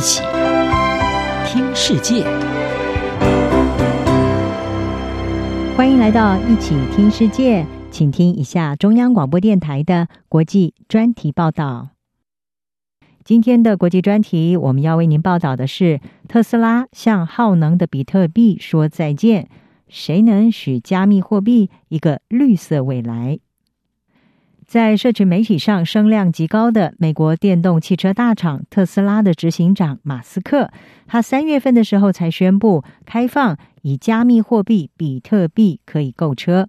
一起听世界，欢迎来到一起听世界，请听一下中央广播电台的国际专题报道。今天的国际专题，我们要为您报道的是特斯拉向耗能的比特币说再见，谁能许加密货币一个绿色未来？在社群媒体上声量极高的美国电动汽车大厂特斯拉的执行长马斯克，他三月份的时候才宣布开放以加密货币比特币可以购车，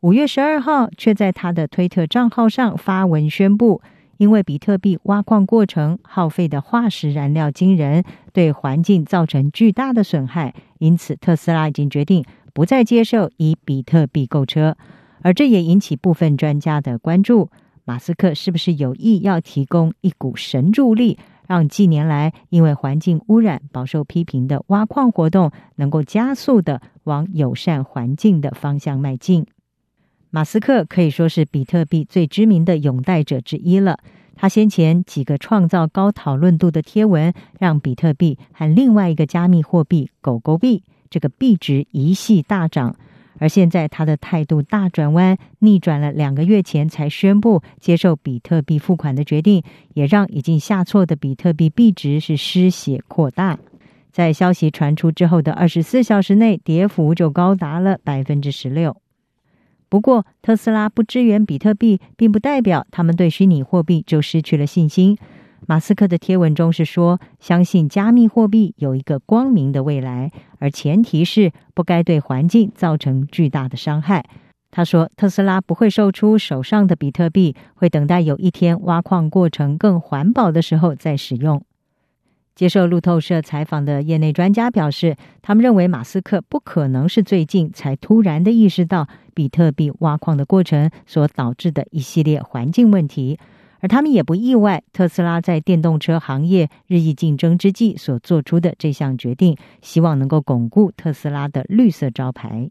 五月十二号却在他的推特账号上发文宣布，因为比特币挖矿过程耗费的化石燃料惊人，对环境造成巨大的损害，因此特斯拉已经决定不再接受以比特币购车。而这也引起部分专家的关注：马斯克是不是有意要提供一股神助力，让近年来因为环境污染饱受批评的挖矿活动能够加速地往友善环境的方向迈进？马斯克可以说是比特币最知名的拥戴者之一了。他先前几个创造高讨论度的贴文，让比特币和另外一个加密货币狗狗币这个币值一系大涨。而现在，他的态度大转弯，逆转了两个月前才宣布接受比特币付款的决定，也让已经下挫的比特币币值是失血扩大。在消息传出之后的二十四小时内，跌幅就高达了百分之十六。不过，特斯拉不支援比特币，并不代表他们对虚拟货币就失去了信心。马斯克的贴文中是说，相信加密货币有一个光明的未来，而前提是不该对环境造成巨大的伤害。他说，特斯拉不会售出手上的比特币，会等待有一天挖矿过程更环保的时候再使用。接受路透社采访的业内专家表示，他们认为马斯克不可能是最近才突然的意识到比特币挖矿的过程所导致的一系列环境问题。而他们也不意外，特斯拉在电动车行业日益竞争之际所做出的这项决定，希望能够巩固特斯拉的绿色招牌。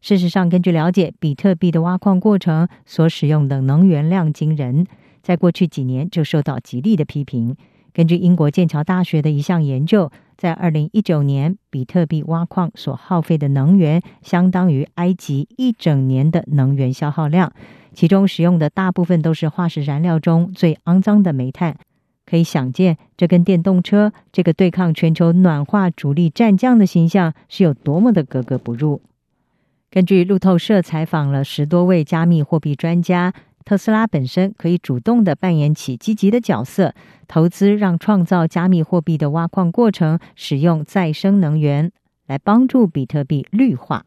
事实上，根据了解，比特币的挖矿过程所使用的能源量惊人，在过去几年就受到极力的批评。根据英国剑桥大学的一项研究，在二零一九年，比特币挖矿所耗费的能源相当于埃及一整年的能源消耗量。其中使用的大部分都是化石燃料中最肮脏的煤炭，可以想见，这跟电动车这个对抗全球暖化主力战将的形象是有多么的格格不入。根据路透社采访了十多位加密货币专家，特斯拉本身可以主动的扮演起积极的角色，投资让创造加密货币的挖矿过程使用再生能源，来帮助比特币绿化。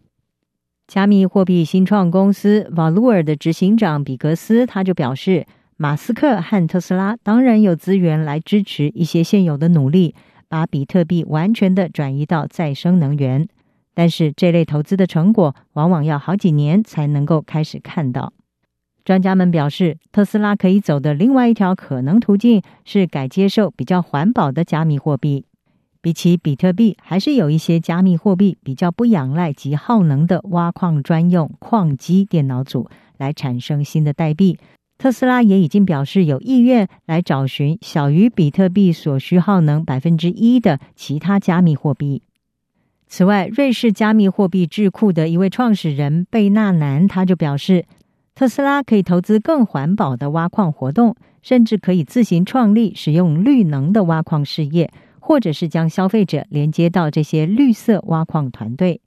加密货币新创公司 Valour 的执行长比格斯他就表示，马斯克和特斯拉当然有资源来支持一些现有的努力，把比特币完全的转移到再生能源。但是这类投资的成果往往要好几年才能够开始看到。专家们表示，特斯拉可以走的另外一条可能途径是改接受比较环保的加密货币。比起比特币，还是有一些加密货币比较不仰赖及耗能的挖矿专用矿机电脑组来产生新的代币。特斯拉也已经表示有意愿来找寻小于比特币所需耗能百分之一的其他加密货币。此外，瑞士加密货币智库的一位创始人贝纳南他就表示，特斯拉可以投资更环保的挖矿活动，甚至可以自行创立使用绿能的挖矿事业。或者是将消费者连接到这些绿色挖矿团队。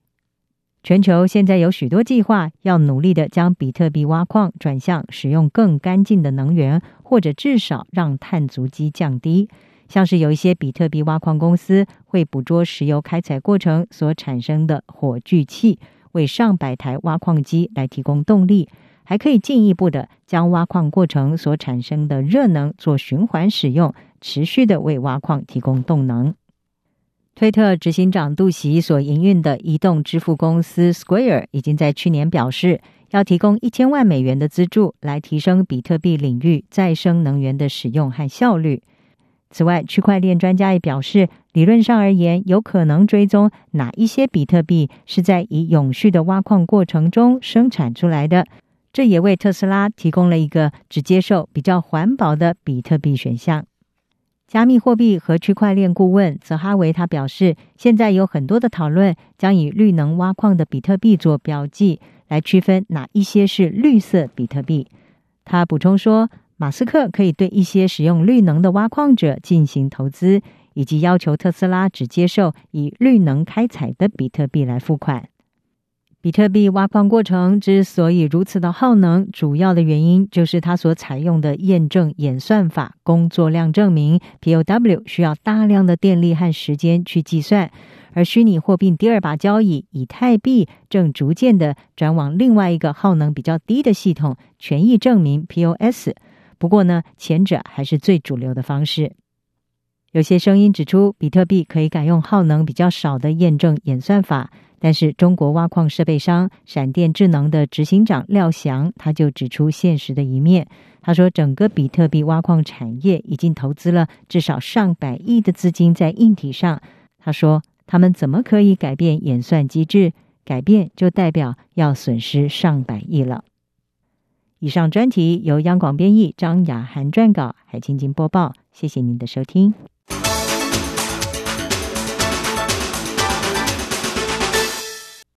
全球现在有许多计划，要努力的将比特币挖矿转向使用更干净的能源，或者至少让碳足迹降低。像是有一些比特币挖矿公司会捕捉石油开采过程所产生的火炬气，为上百台挖矿机来提供动力。还可以进一步的将挖矿过程所产生的热能做循环使用。持续的为挖矿提供动能。推特执行长杜袭所营运的移动支付公司 Square 已经在去年表示，要提供一千万美元的资助，来提升比特币领域再生能源的使用和效率。此外，区块链专家也表示，理论上而言，有可能追踪哪一些比特币是在以永续的挖矿过程中生产出来的。这也为特斯拉提供了一个只接受比较环保的比特币选项。加密货币和区块链顾问泽哈维他表示，现在有很多的讨论，将以绿能挖矿的比特币做标记，来区分哪一些是绿色比特币。他补充说，马斯克可以对一些使用绿能的挖矿者进行投资，以及要求特斯拉只接受以绿能开采的比特币来付款。比特币挖矿过程之所以如此的耗能，主要的原因就是它所采用的验证演算法工作量证明 （POW） 需要大量的电力和时间去计算，而虚拟货币第二把交椅以太币正逐渐的转往另外一个耗能比较低的系统——权益证明 （POS）。不过呢，前者还是最主流的方式。有些声音指出，比特币可以改用耗能比较少的验证演算法。但是，中国挖矿设备商闪电智能的执行长廖翔他就指出现实的一面。他说，整个比特币挖矿产业已经投资了至少上百亿的资金在硬体上。他说，他们怎么可以改变演算机制？改变就代表要损失上百亿了。以上专题由央广编译，张雅涵撰稿，海清经播报。谢谢您的收听。